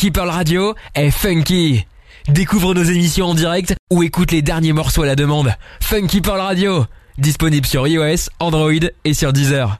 Funky Pearl Radio est funky. Découvre nos émissions en direct ou écoute les derniers morceaux à la demande. Funky Pearl Radio, disponible sur iOS, Android et sur Deezer.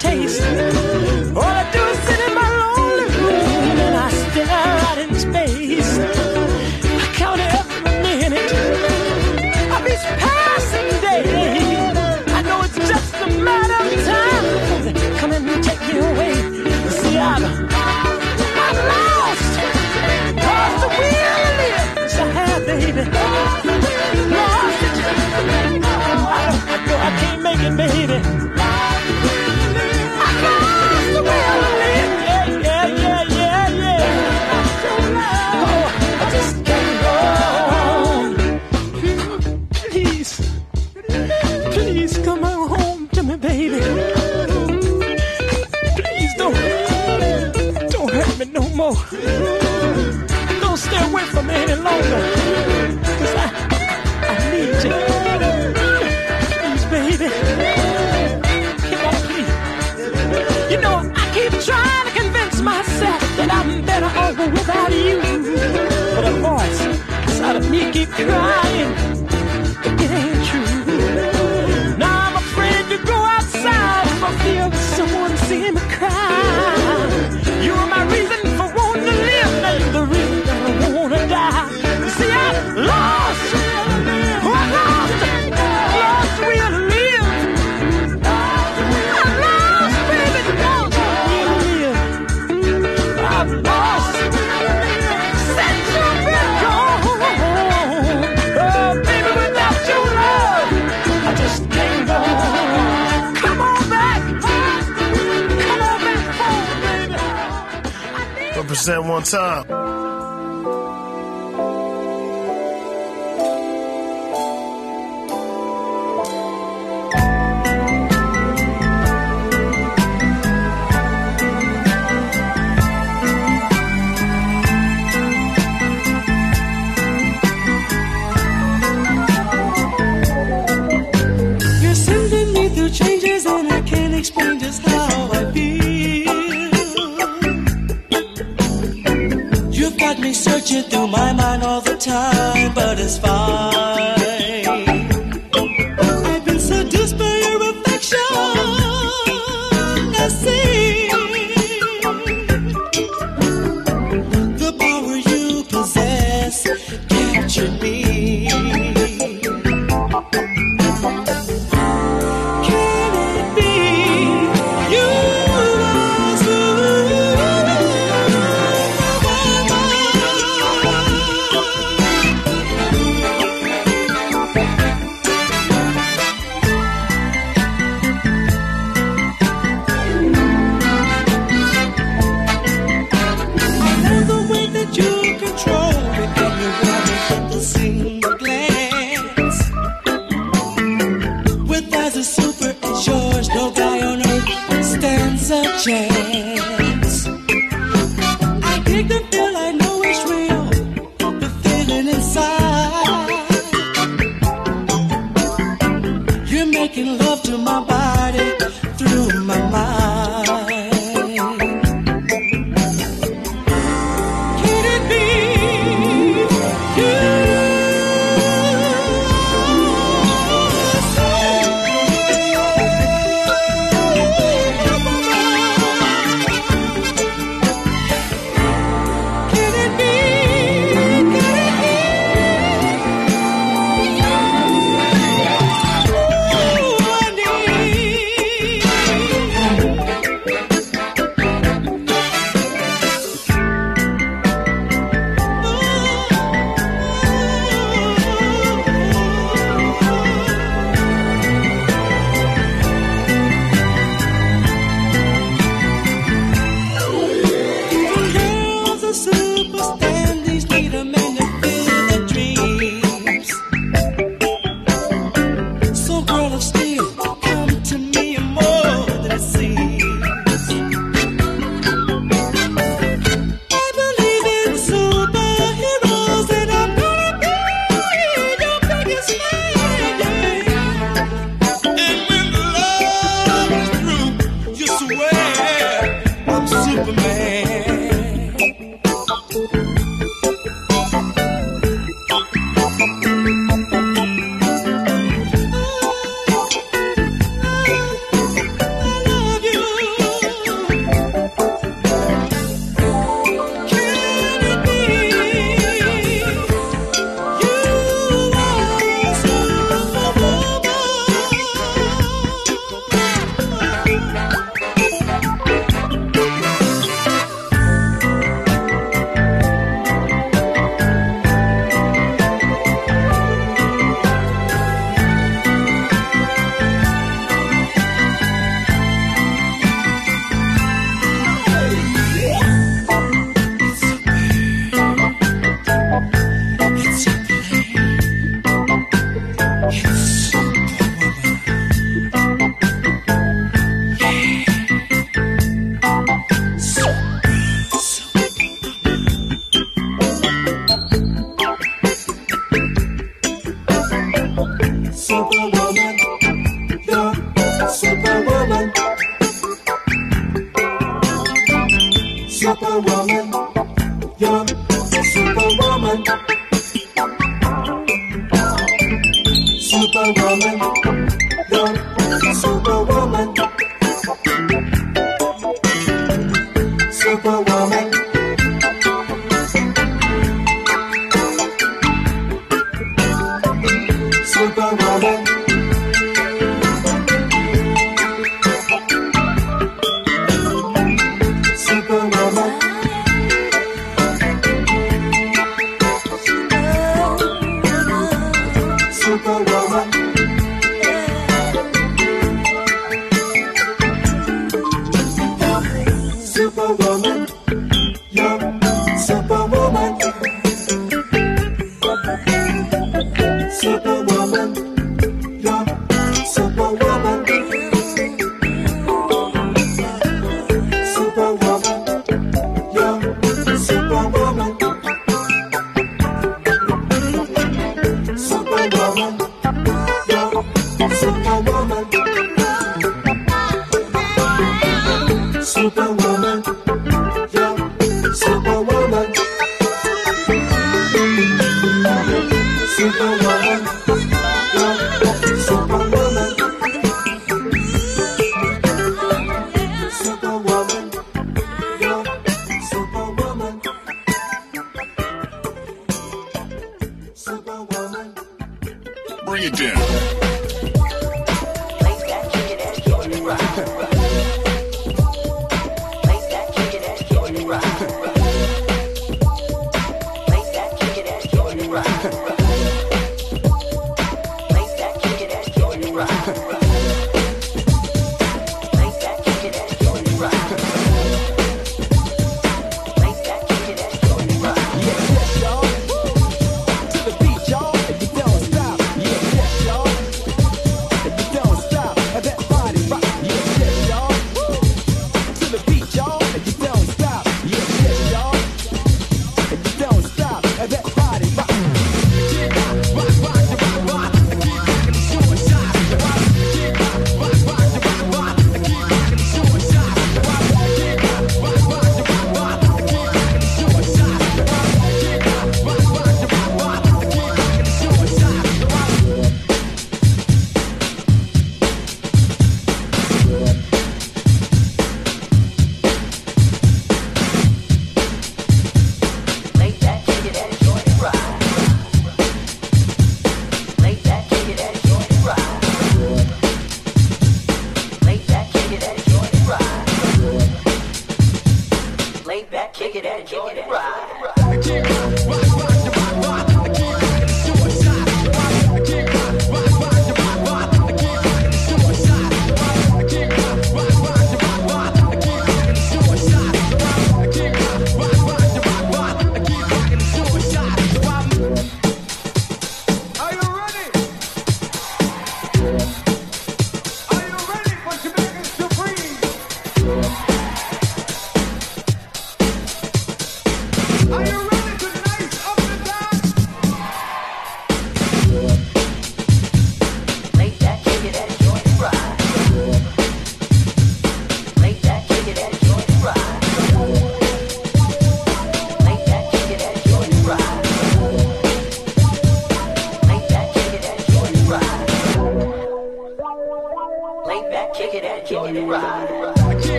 taste. cry. time. love to my body through my mind.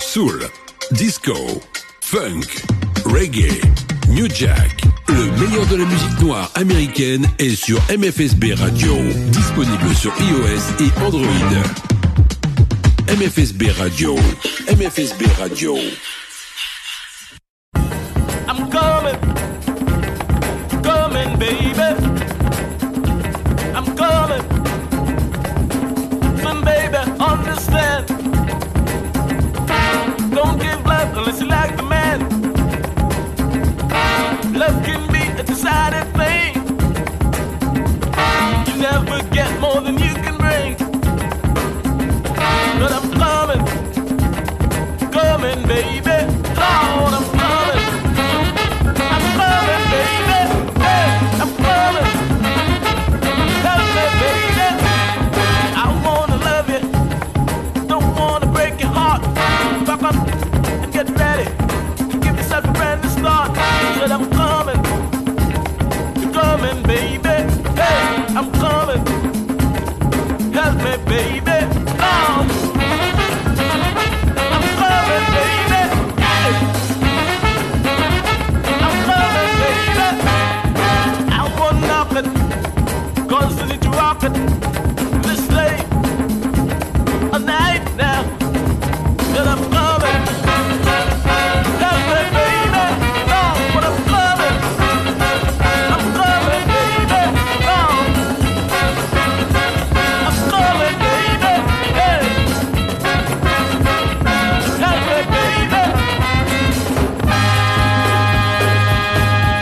Soul, disco, funk, reggae, new jack. Le meilleur de la musique noire américaine est sur MFSB Radio, disponible sur iOS et Android. MFSB Radio, MFSB Radio.